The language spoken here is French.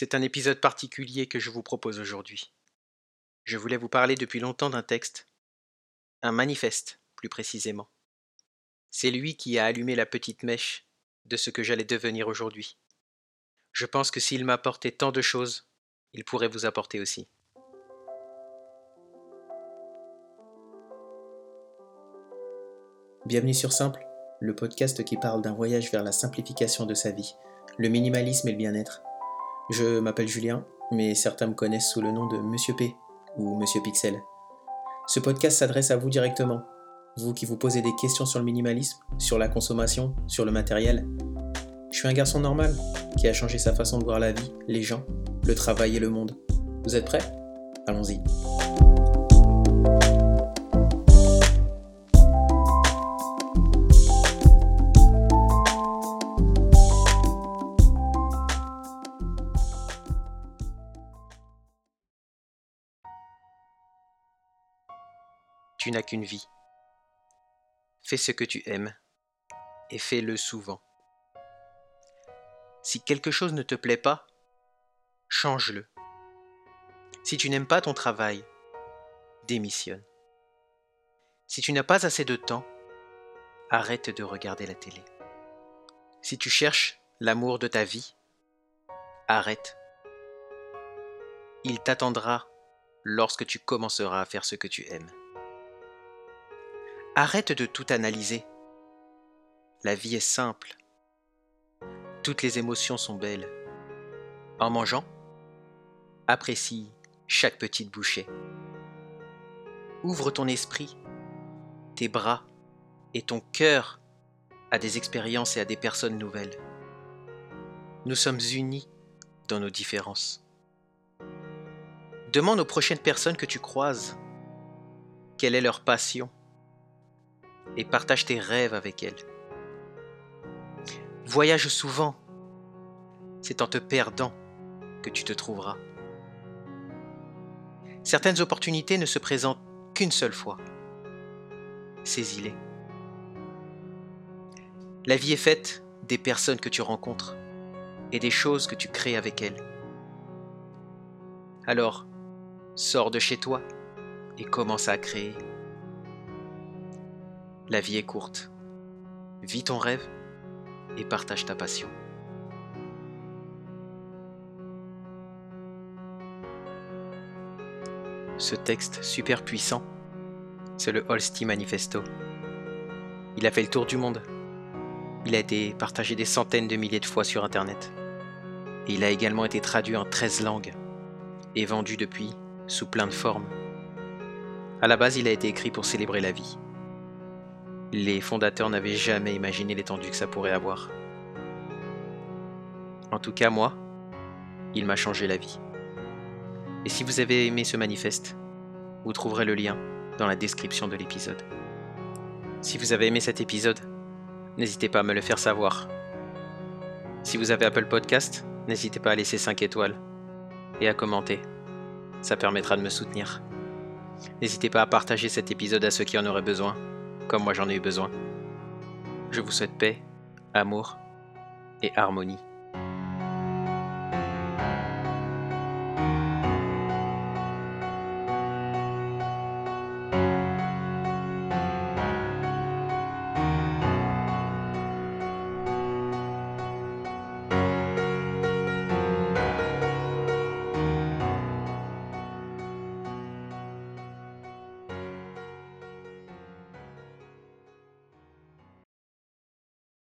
C'est un épisode particulier que je vous propose aujourd'hui. Je voulais vous parler depuis longtemps d'un texte, un manifeste plus précisément. C'est lui qui a allumé la petite mèche de ce que j'allais devenir aujourd'hui. Je pense que s'il m'a apporté tant de choses, il pourrait vous apporter aussi. Bienvenue sur Simple, le podcast qui parle d'un voyage vers la simplification de sa vie, le minimalisme et le bien-être. Je m'appelle Julien, mais certains me connaissent sous le nom de Monsieur P ou Monsieur Pixel. Ce podcast s'adresse à vous directement, vous qui vous posez des questions sur le minimalisme, sur la consommation, sur le matériel. Je suis un garçon normal qui a changé sa façon de voir la vie, les gens, le travail et le monde. Vous êtes prêts? Allons-y. Tu n'as qu'une vie. Fais ce que tu aimes et fais-le souvent. Si quelque chose ne te plaît pas, change-le. Si tu n'aimes pas ton travail, démissionne. Si tu n'as pas assez de temps, arrête de regarder la télé. Si tu cherches l'amour de ta vie, arrête. Il t'attendra lorsque tu commenceras à faire ce que tu aimes. Arrête de tout analyser. La vie est simple. Toutes les émotions sont belles. En mangeant, apprécie chaque petite bouchée. Ouvre ton esprit, tes bras et ton cœur à des expériences et à des personnes nouvelles. Nous sommes unis dans nos différences. Demande aux prochaines personnes que tu croises quelle est leur passion et partage tes rêves avec elle. Voyage souvent. C'est en te perdant que tu te trouveras. Certaines opportunités ne se présentent qu'une seule fois. Saisis-les. La vie est faite des personnes que tu rencontres et des choses que tu crées avec elles. Alors, sors de chez toi et commence à créer. La vie est courte. Vis ton rêve et partage ta passion. Ce texte super puissant, c'est le Holsti Manifesto. Il a fait le tour du monde. Il a été partagé des centaines de milliers de fois sur Internet. Et il a également été traduit en 13 langues et vendu depuis sous plein de formes. À la base, il a été écrit pour célébrer la vie. Les fondateurs n'avaient jamais imaginé l'étendue que ça pourrait avoir. En tout cas, moi, il m'a changé la vie. Et si vous avez aimé ce manifeste, vous trouverez le lien dans la description de l'épisode. Si vous avez aimé cet épisode, n'hésitez pas à me le faire savoir. Si vous avez Apple Podcast, n'hésitez pas à laisser 5 étoiles et à commenter. Ça permettra de me soutenir. N'hésitez pas à partager cet épisode à ceux qui en auraient besoin comme moi j'en ai eu besoin. Je vous souhaite paix, amour et harmonie.